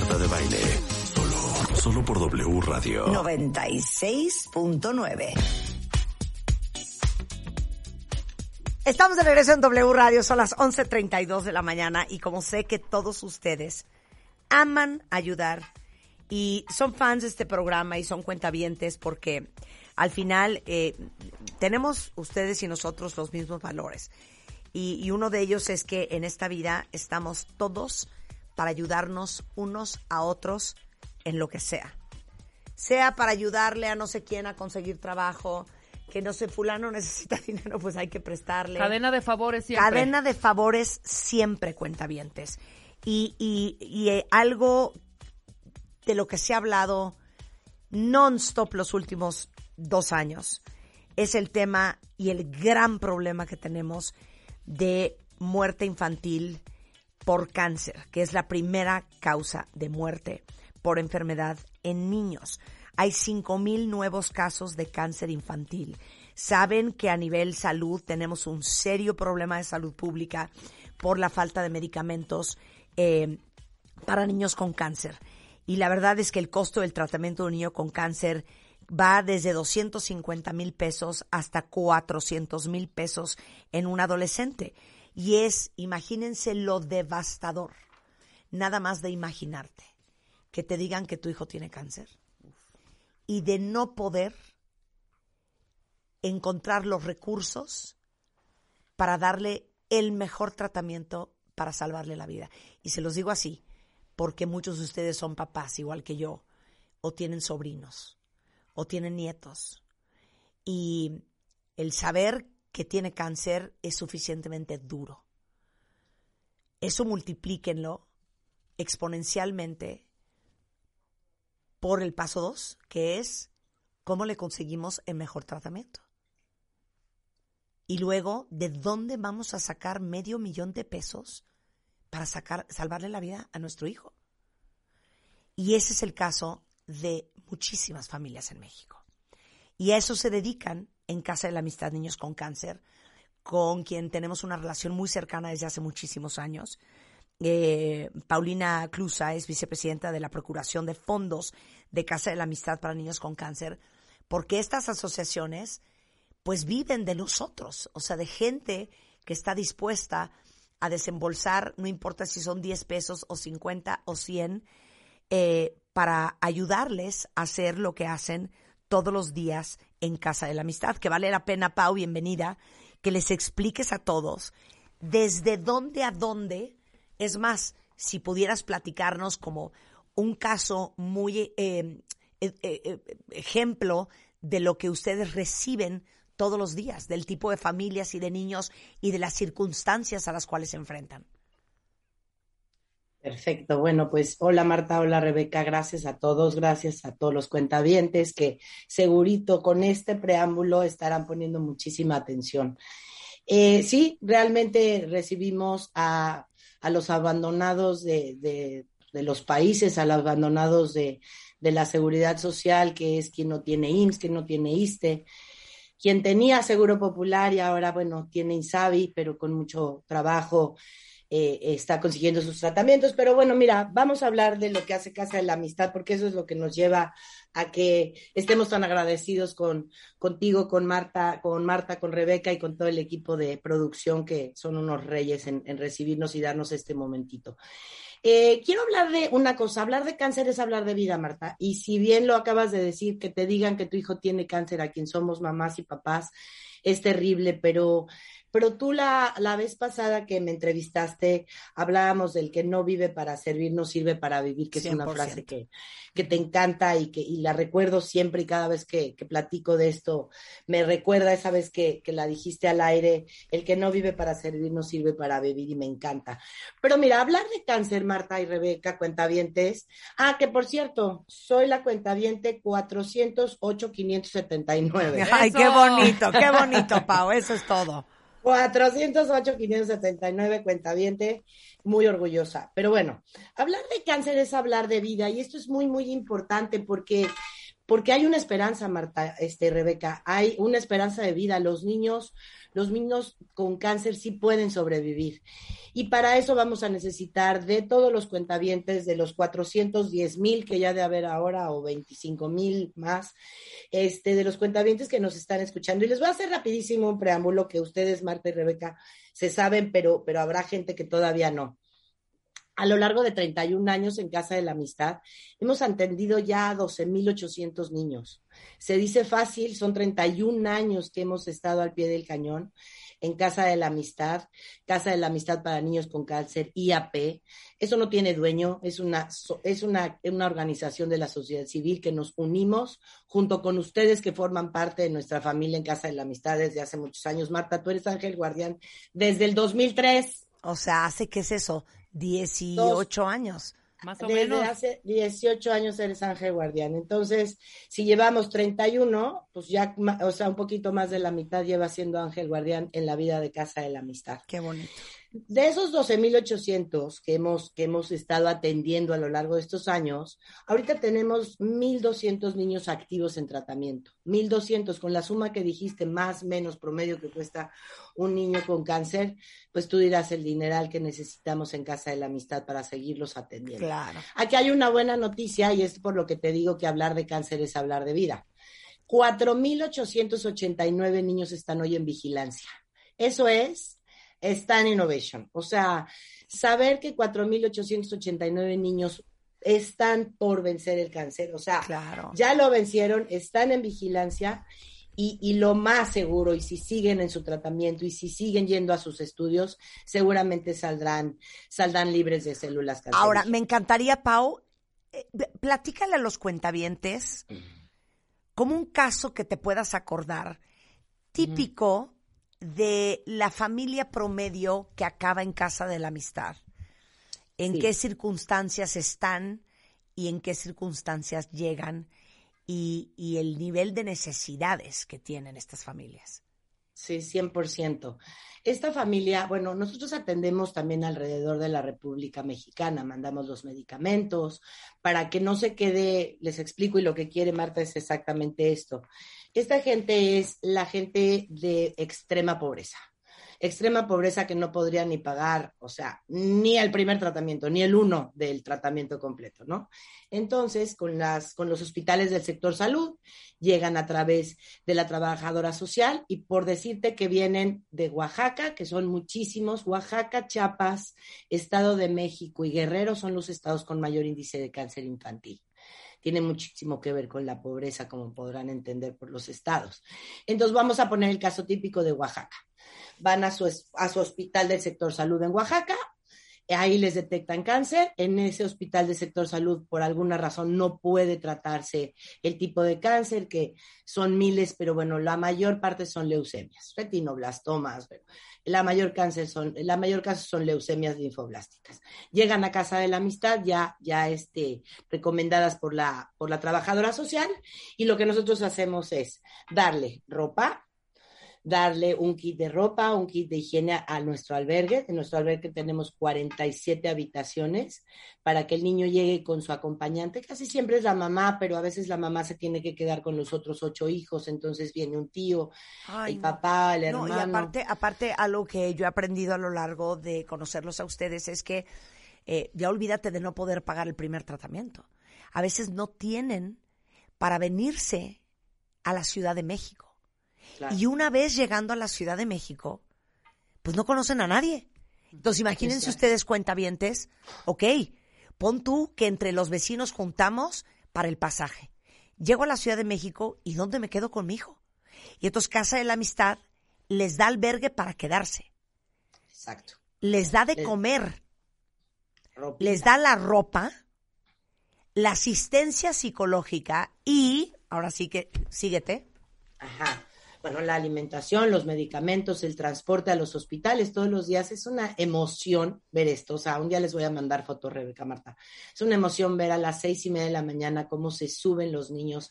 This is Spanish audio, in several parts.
Marta de Baile. Solo, solo por W Radio. 96.9. Estamos de regreso en W Radio, son las 11.32 de la mañana y como sé que todos ustedes aman ayudar y son fans de este programa y son cuentavientes porque al final eh, tenemos ustedes y nosotros los mismos valores. Y, y uno de ellos es que en esta vida estamos todos para ayudarnos unos a otros en lo que sea. Sea para ayudarle a no sé quién a conseguir trabajo, que no sé, fulano necesita dinero, pues hay que prestarle. Cadena de favores siempre. Cadena de favores siempre, cuentavientes. Y, y, y eh, algo de lo que se ha hablado non-stop los últimos dos años es el tema y el gran problema que tenemos de muerte infantil por cáncer, que es la primera causa de muerte por enfermedad en niños. Hay 5.000 nuevos casos de cáncer infantil. Saben que a nivel salud tenemos un serio problema de salud pública por la falta de medicamentos eh, para niños con cáncer. Y la verdad es que el costo del tratamiento de un niño con cáncer va desde 250 mil pesos hasta 400 mil pesos en un adolescente. Y es, imagínense lo devastador, nada más de imaginarte, que te digan que tu hijo tiene cáncer y de no poder encontrar los recursos para darle el mejor tratamiento para salvarle la vida. Y se los digo así, porque muchos de ustedes son papás igual que yo, o tienen sobrinos, o tienen nietos. Y el saber que tiene cáncer es suficientemente duro. Eso multiplíquenlo exponencialmente por el paso dos, que es cómo le conseguimos el mejor tratamiento. Y luego, ¿de dónde vamos a sacar medio millón de pesos para sacar, salvarle la vida a nuestro hijo? Y ese es el caso de muchísimas familias en México. Y a eso se dedican en Casa de la Amistad Niños con Cáncer, con quien tenemos una relación muy cercana desde hace muchísimos años. Eh, Paulina Clusa es vicepresidenta de la Procuración de Fondos de Casa de la Amistad para Niños con Cáncer, porque estas asociaciones pues viven de nosotros, o sea, de gente que está dispuesta a desembolsar, no importa si son 10 pesos o 50 o 100, eh, para ayudarles a hacer lo que hacen todos los días en Casa de la Amistad, que vale la pena, Pau, bienvenida, que les expliques a todos desde dónde a dónde, es más, si pudieras platicarnos como un caso muy eh, eh, eh, ejemplo de lo que ustedes reciben todos los días, del tipo de familias y de niños y de las circunstancias a las cuales se enfrentan. Perfecto. Bueno, pues hola Marta, hola Rebeca, gracias a todos, gracias a todos los cuentavientes que segurito con este preámbulo estarán poniendo muchísima atención. Eh, sí, realmente recibimos a, a los abandonados de, de, los países, a los abandonados de, de, la seguridad social, que es quien no tiene IMSS, quien no tiene ISTE, quien tenía Seguro Popular y ahora, bueno, tiene INSABI, pero con mucho trabajo eh, está consiguiendo sus tratamientos. Pero bueno, mira, vamos a hablar de lo que hace Casa de la Amistad, porque eso es lo que nos lleva a que estemos tan agradecidos con contigo, con Marta, con Marta, con Rebeca y con todo el equipo de producción que son unos reyes en, recibirnos y darnos este momentito. Eh, quiero hablar de una cosa, hablar de cáncer es hablar de vida, Marta. Y si bien lo acabas de decir, que te digan que tu hijo tiene cáncer, a quien somos mamás y papás, es terrible, pero pero tú la, la vez pasada que me entrevistaste, hablábamos del que no vive para servir, no sirve para vivir, que es 100%. una frase que, que te encanta y que y la recuerdo siempre y cada vez que, que platico de esto, me recuerda esa vez que, que, la dijiste al aire, el que no vive para servir, no sirve para vivir y me encanta. Pero mira, hablar de cáncer, Marta y Rebeca, cuentavientes. Ah, que por cierto, soy la cuentaviente 408-579. Ay, qué bonito, qué bonito, Pau, eso es todo. 408, 579, cuentaviente, muy orgullosa. Pero bueno, hablar de cáncer es hablar de vida y esto es muy, muy importante porque, porque hay una esperanza, Marta, este, Rebeca, hay una esperanza de vida. Los niños los niños con cáncer sí pueden sobrevivir. Y para eso vamos a necesitar de todos los cuentavientes, de los 410 mil que ya de haber ahora o 25 mil más, este, de los cuentavientes que nos están escuchando. Y les voy a hacer rapidísimo un preámbulo que ustedes, Marta y Rebeca, se saben, pero, pero habrá gente que todavía no a lo largo de 31 años en Casa de la Amistad, hemos atendido ya a 12.800 niños. Se dice fácil, son 31 años que hemos estado al pie del cañón en Casa de la Amistad, Casa de la Amistad para Niños con Cáncer, IAP. Eso no tiene dueño, es una, es una, una organización de la sociedad civil que nos unimos junto con ustedes que forman parte de nuestra familia en Casa de la Amistad desde hace muchos años. Marta, tú eres Ángel Guardián desde el 2003. O sea, ¿hace qué es eso? 18 años. Más o Desde hace 18 años eres ángel guardián. Entonces, si llevamos 31, pues ya, o sea, un poquito más de la mitad lleva siendo ángel guardián en la vida de Casa de la Amistad. Qué bonito. De esos 12.800 que hemos, que hemos estado atendiendo a lo largo de estos años, ahorita tenemos 1.200 niños activos en tratamiento. 1.200 con la suma que dijiste, más menos promedio que cuesta un niño con cáncer, pues tú dirás el dineral que necesitamos en Casa de la Amistad para seguirlos atendiendo. Claro. Aquí hay una buena noticia y es por lo que te digo que hablar de cáncer es hablar de vida. 4.889 niños están hoy en vigilancia. Eso es está en Innovation. O sea, saber que 4.889 niños están por vencer el cáncer, o sea, ya lo vencieron, están en vigilancia y, lo más seguro, y si siguen en su tratamiento y si siguen yendo a sus estudios, seguramente saldrán, saldrán libres de células cancerosas. Ahora, me encantaría, Pau, eh, platícale a los cuentavientes como un caso que te puedas acordar, típico de la familia promedio que acaba en casa de la amistad. En qué circunstancias están y en qué circunstancias llegan y, y, el nivel de necesidades que tienen estas familias. Sí, 100%. Esta familia, bueno, nosotros atendemos también alrededor de la República Mexicana, mandamos los medicamentos para que no se quede, les explico y lo que quiere Marta es exactamente esto. Esta gente es la gente de extrema pobreza extrema pobreza que no podría ni pagar, o sea, ni el primer tratamiento, ni el uno del tratamiento completo, ¿no? Entonces, con, las, con los hospitales del sector salud, llegan a través de la trabajadora social y por decirte que vienen de Oaxaca, que son muchísimos, Oaxaca, Chiapas, Estado de México y Guerrero son los estados con mayor índice de cáncer infantil tiene muchísimo que ver con la pobreza, como podrán entender por los estados. Entonces vamos a poner el caso típico de Oaxaca van a su, a su hospital del sector salud en Oaxaca, ahí les detectan cáncer, en ese hospital del sector salud por alguna razón no puede tratarse el tipo de cáncer, que son miles, pero bueno, la mayor parte son leucemias, retinoblastomas, la mayor cáncer son, la mayor caso son leucemias linfoblásticas. Llegan a casa de la amistad ya, ya este, recomendadas por la, por la trabajadora social, y lo que nosotros hacemos es darle ropa, darle un kit de ropa, un kit de higiene a nuestro albergue. En nuestro albergue tenemos 47 habitaciones para que el niño llegue con su acompañante. Casi siempre es la mamá, pero a veces la mamá se tiene que quedar con los otros ocho hijos, entonces viene un tío, el papá, el hermano. No, y aparte, aparte, algo que yo he aprendido a lo largo de conocerlos a ustedes es que eh, ya olvídate de no poder pagar el primer tratamiento. A veces no tienen para venirse a la Ciudad de México. Y una vez llegando a la Ciudad de México, pues no conocen a nadie. Entonces imagínense ustedes cuentavientes, ok, pon tú que entre los vecinos juntamos para el pasaje. Llego a la Ciudad de México y ¿dónde me quedo con mi hijo? Y entonces Casa de la Amistad les da albergue para quedarse. Exacto. Les da de comer. Les da la ropa, la asistencia psicológica y, ahora sí que, síguete. Ajá bueno, la alimentación, los medicamentos, el transporte a los hospitales todos los días, es una emoción ver esto. O sea, un día les voy a mandar fotos, Rebeca Marta. Es una emoción ver a las seis y media de la mañana cómo se suben los niños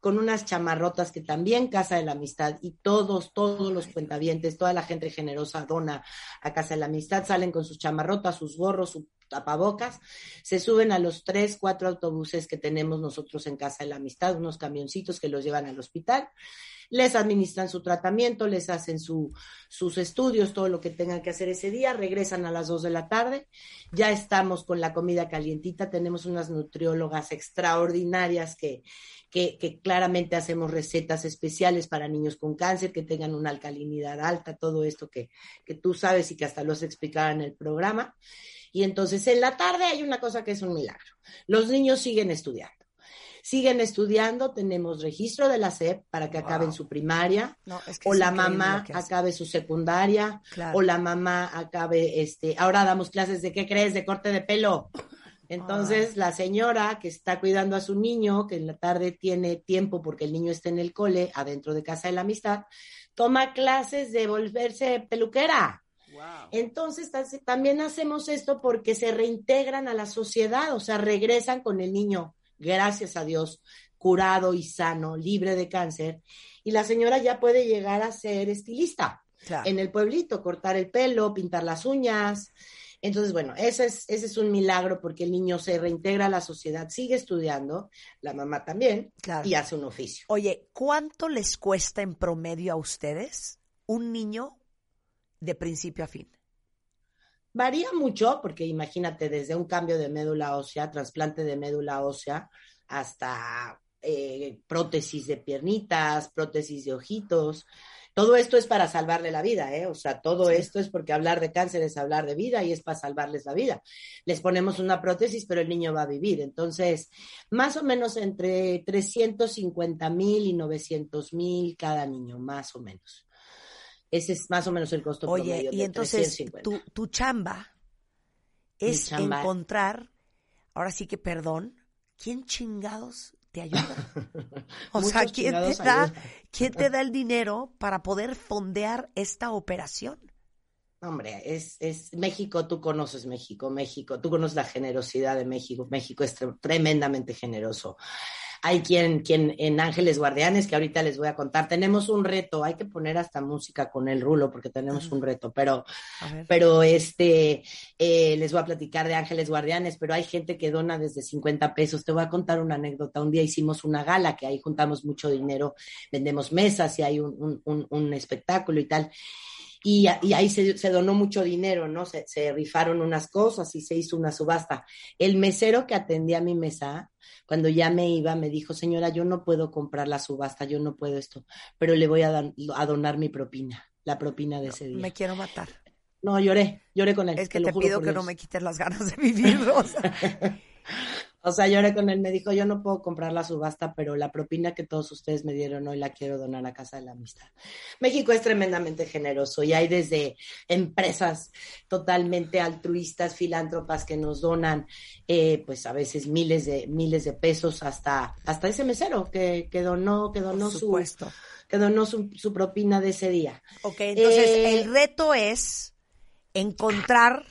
con unas chamarrotas que también Casa de la Amistad y todos, todos los cuentavientes, toda la gente generosa dona a Casa de la Amistad, salen con sus chamarrotas, sus gorros, su tapabocas, se suben a los tres, cuatro autobuses que tenemos nosotros en Casa de la Amistad, unos camioncitos que los llevan al hospital les administran su tratamiento, les hacen su, sus estudios, todo lo que tengan que hacer ese día, regresan a las dos de la tarde, ya estamos con la comida calientita, tenemos unas nutriólogas extraordinarias que, que, claramente hacemos recetas especiales para niños con cáncer, que tengan una alcalinidad alta, todo esto que, que tú sabes y que hasta lo has explicado en el programa. Y entonces en la tarde hay una cosa que es un milagro. Los niños siguen estudiando siguen estudiando, tenemos registro de la SEP para que acaben su primaria, o la mamá acabe su secundaria, o la mamá acabe, este, ahora damos clases de qué crees, de corte de pelo. Entonces, la señora que está cuidando a su niño, que en la tarde tiene tiempo porque el niño está en el cole, adentro de casa de la amistad, toma clases de volverse peluquera. Entonces, también hacemos esto porque se reintegran a la sociedad, o sea, regresan con el niño gracias a Dios, curado y sano, libre de cáncer, y la señora ya puede llegar a ser estilista en el pueblito, cortar el pelo, pintar las uñas. Entonces, bueno, ese es, ese es un milagro porque el niño se reintegra a la sociedad, sigue estudiando, la mamá también, y hace un oficio. Oye, ¿cuánto les cuesta en promedio a ustedes un niño de principio a fin? Varía mucho porque imagínate desde un cambio de médula ósea, trasplante de médula ósea, hasta eh, prótesis de piernitas, prótesis de ojitos. Todo esto es para salvarle la vida, ¿eh? O sea, todo esto es porque hablar de cáncer es hablar de vida y es para salvarles la vida. Les ponemos una prótesis, pero el niño va a vivir. Entonces, más o menos entre 350 mil y 900 mil cada niño, más o menos. Ese es más o menos el costo Oye, y entonces tu, tu, chamba es encontrar, ahora sí que perdón, ¿quién chingados te ayuda? O sea, ¿quién te, da, ¿quién te da el dinero para poder fondear esta operación? Hombre, es, es México, tú conoces México, México, tú conoces la generosidad de México, México es tremendamente generoso. Hay quien, quien en Ángeles Guardianes, que ahorita les voy a contar, tenemos un reto, hay que poner hasta música con el rulo porque tenemos un reto, pero, pero este, eh, les voy a platicar de Ángeles Guardianes, pero hay gente que dona desde 50 pesos. Te voy a contar una anécdota. Un día hicimos una gala que ahí juntamos mucho dinero, vendemos mesas y hay un, un, un espectáculo y tal. Y, ahí se, donó mucho dinero, ¿no? Se, se, rifaron unas cosas y se hizo una subasta. El mesero que atendía a mi mesa, cuando ya me iba, me dijo, señora, yo no puedo comprar la subasta, yo no puedo esto, pero le voy a, a donar mi propina, la propina de ese día. Me quiero matar. No, lloré, lloré con él. Es que te, pido que no me quites las ganas de vivir, Rosa. O sea, lloré con él, me dijo, yo no puedo comprar la subasta, pero la propina que todos ustedes me dieron hoy la quiero donar a Casa de la Amistad. México es tremendamente generoso y hay desde empresas totalmente altruistas, filántropas que nos donan, eh, pues a veces miles de, miles de pesos hasta, hasta ese mesero que, que donó, que donó su, que donó su, su, propina de ese día. Ok, entonces eh, el reto es encontrar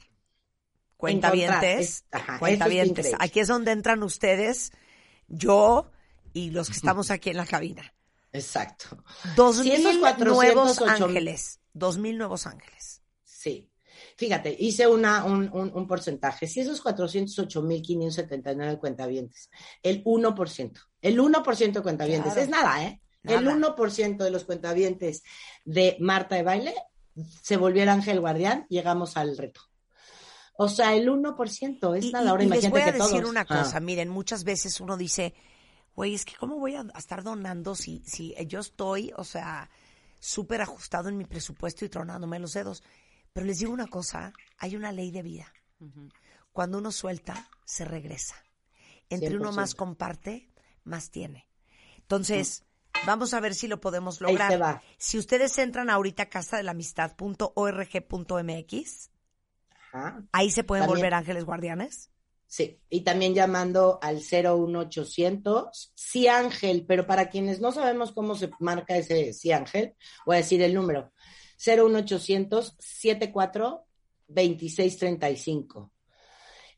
Cuentavientes, cuentavientes. aquí es donde entran ustedes, yo y los que estamos aquí en la cabina. Exacto. Dos mil nuevos ángeles. Dos mil nuevos ángeles. Sí. Fíjate, hice una, un, un, porcentaje. Si esos 408.579 cuentavientes, el 1%, el 1% de cuentavientes, es nada, ¿eh? El 1% de los cuentavientes de Marta de Baile se volviera ángel guardián, llegamos al reto. O sea, el 1% es nada. Ahora y les voy a decir una cosa, miren, muchas veces uno dice, güey, es que cómo voy a estar donando si, si yo estoy, o sea, súper ajustado en mi presupuesto y tronándome los dedos. Pero les digo una cosa, hay una ley de vida. Cuando uno suelta, se regresa. Entre uno más comparte, más tiene. Entonces, vamos a ver si lo podemos lograr. Si ustedes entran ahorita a casa Ahí se pueden volver ángeles guardianes. Sí, y también llamando al 01800 sí ángel, pero para quienes no sabemos cómo se marca ese sí ángel, voy a decir el número 01800 74 2635.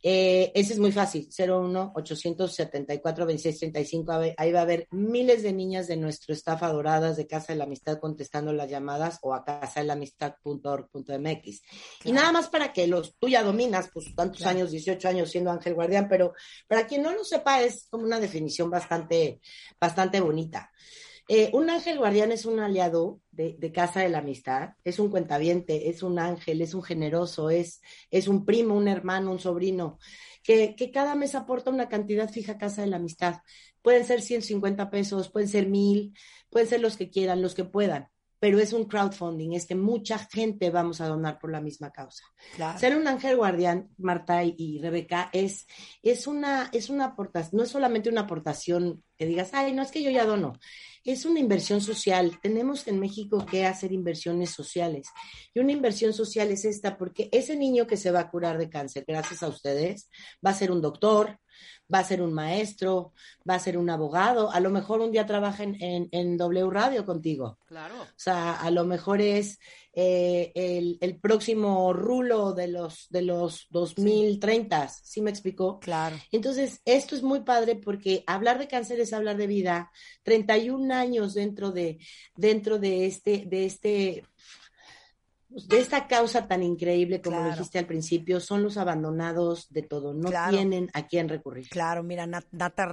Eh, ese es muy fácil, 01-874-2635. Ahí va a haber miles de niñas de nuestro staff adoradas de Casa de la Amistad contestando las llamadas o a casa de la amistad.org.mx. Y nada más para que los, tú ya dominas, pues tantos años, 18 años siendo ángel guardián, pero para quien no lo sepa es como una definición bastante, bastante bonita. Eh, un ángel guardián es un aliado de, Casa de la Amistad, es un cuentaviente, es un ángel, es un generoso, es, es un primo, un hermano, un sobrino, que, que, cada mes aporta una cantidad fija a Casa de la Amistad. Pueden ser 150 pesos, pueden ser mil, pueden ser los que quieran, los que puedan pero es un crowdfunding, es que mucha gente vamos a donar por la misma causa. Ser un ángel guardián, Marta y, Rebeca, es, es, una, es una aportación, no es solamente una aportación que digas, ay, no es que yo ya dono, es una inversión social. Tenemos en México que hacer inversiones sociales. Y una inversión social es esta, porque ese niño que se va a curar de cáncer, gracias a ustedes, va a ser un doctor, va a ser un maestro, va a ser un abogado, a lo mejor un día trabaja en, en, W Radio contigo. Claro. O sea, a lo mejor es eh, el, próximo rulo de los, de los 2030, ¿sí me explicó? Claro. Entonces, esto es muy padre porque hablar de cáncer es hablar de vida. 31 años dentro de, dentro de este, de este de esta causa tan increíble como dijiste al principio, son los abandonados de todo, no tienen a quién recurrir. Claro, mira, Natalie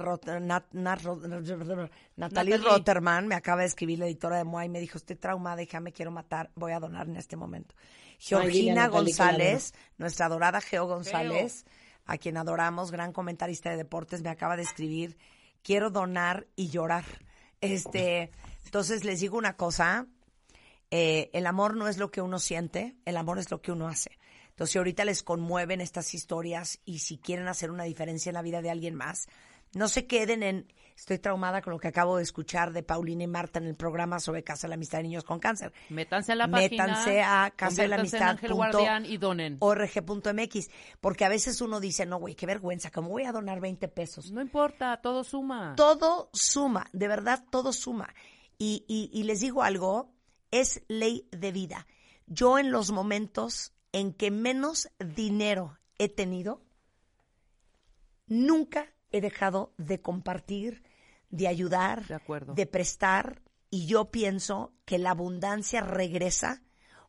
Rotterman me acaba de escribir, la editora de MOA, y me dijo, estoy traumada, hija, me quiero matar, voy a donar en este momento. Georgina González, nuestra adorada Geo González, a quien adoramos, gran comentarista de deportes, me acaba de escribir, quiero donar y llorar. Este, entonces les digo una cosa, eh, el amor no es lo que uno siente, el amor es lo que uno hace. Entonces, si ahorita les conmueven estas historias y si quieren hacer una diferencia en la vida de alguien más, no se queden en, estoy traumada con lo que acabo de escuchar de Paulina y Marta en el programa sobre Casa de la Amistad de Niños con Cáncer. Métanse a la página. Métanse a Casa de la Amistad. y donen. org.mx, porque a veces uno dice, no, güey, qué vergüenza, ¿cómo voy a donar 20 pesos? No importa, todo suma. Todo suma, de verdad, todo suma. Y, y, y les digo algo, es ley de vida. Yo en los momentos en que menos dinero he tenido, nunca he dejado de compartir, de ayudar, de, prestar, y yo pienso que la abundancia regresa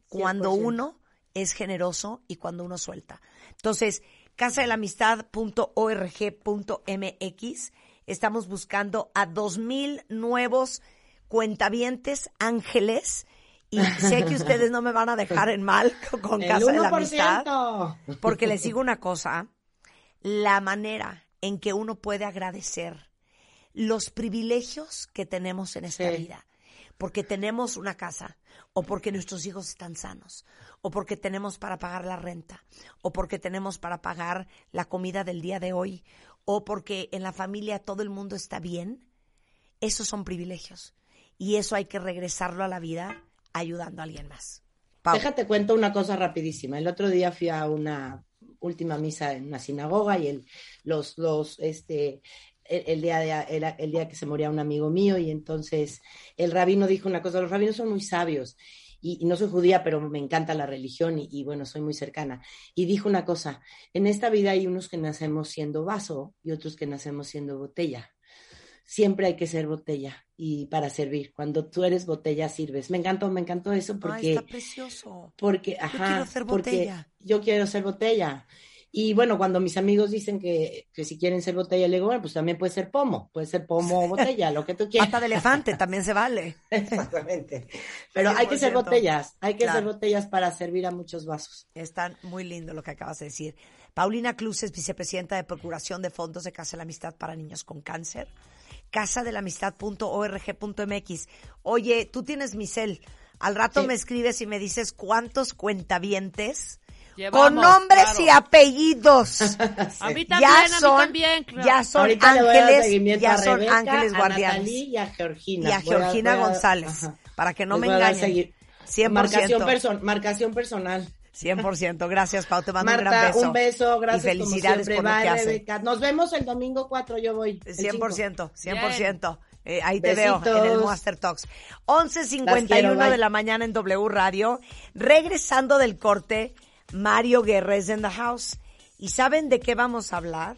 cuando uno es generoso y cuando uno suelta. Entonces, casadelamistad.org.mx, estamos buscando a dos mil nuevos cuentavientes ángeles y sé que ustedes no me van a dejar en mal con Casa de la Amistad. Porque les digo una cosa, la manera en que uno puede agradecer los privilegios que tenemos en esta vida. Porque tenemos una casa, o porque nuestros hijos están sanos, o porque tenemos para pagar la renta, o porque tenemos para pagar la comida del día de hoy, o porque en la familia todo el mundo está bien. Esos son privilegios. Y eso hay que regresarlo a la vida ayudando a alguien más. Déjate cuento una cosa rapidísima. El otro día fui a una última misa en una sinagoga y el, los, los, este, el, día de, el, día que se moría un amigo mío y entonces el rabino dijo una cosa, los rabinos son muy sabios y, no soy judía, pero me encanta la religión y, y, bueno, soy muy cercana. Y dijo una cosa, en esta vida hay unos que nacemos siendo vaso y otros que nacemos siendo botella siempre hay que ser botella y para servir. Cuando tú eres botella sirves. Me encantó, me encantó eso porque está precioso. Porque ajá, yo quiero ser botella. yo quiero ser botella. Y bueno, cuando mis amigos dicen que, que, si quieren ser botella, le digo, bueno, pues también puede ser pomo, puede ser pomo o botella, lo que tú quieras. Pata de elefante también se vale. Exactamente. Pero hay que ser botellas, hay que ser botellas para servir a muchos vasos. Está muy lindo lo que acabas de decir. Paulina Cruz es vicepresidenta de Procuración de Fondos de Casa de la Amistad para Niños con Cáncer casadelamistad.org.mx. Oye, tú tienes mi cel. Al rato me escribes y me dices cuántos cuentavientes con nombres y apellidos. A mí también, ya son, a mí también. Ya son ángeles, ya son ángeles guardianes. y a Georgina. Y a Georgina González, para que no me engañen. 100%. Marcación, marcación personal. 100%. Gracias, Pau. Te mando un gran beso. un beso. Gracias. Y felicidades por lo que hace. Nos vemos el domingo 4, yo voy. 100%, 100%. Eh, ahí te veo en el Master Talks. 11.51 de la mañana en W Radio. Regresando del corte, Mario Guerres en the house. ¿Y saben de qué vamos a hablar?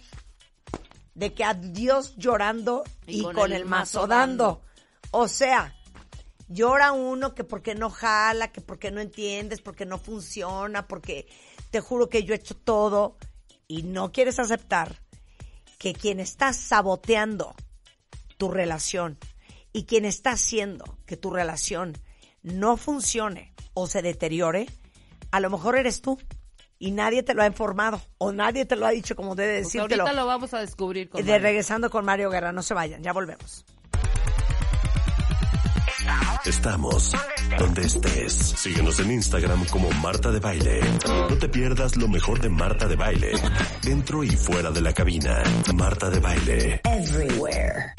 De que a Dios llorando y, con, el mazo dando. O sea, llora uno que porque no jala, que porque no entiendes, porque no funciona, porque te juro que yo he hecho todo y no quieres aceptar que quien está saboteando tu relación y quien está haciendo que tu relación no funcione o se deteriore, a lo mejor eres tú y nadie te lo ha informado o nadie te lo ha dicho como debe decirlo. Ahorita lo vamos a descubrir. Con de regresando con Mario Guerra, no se vayan, ya volvemos. Estamos donde estés. Síguenos en Instagram como Marta de Baile. No te pierdas lo mejor de Marta de Baile. Dentro y fuera de la cabina. Marta de Baile. Everywhere.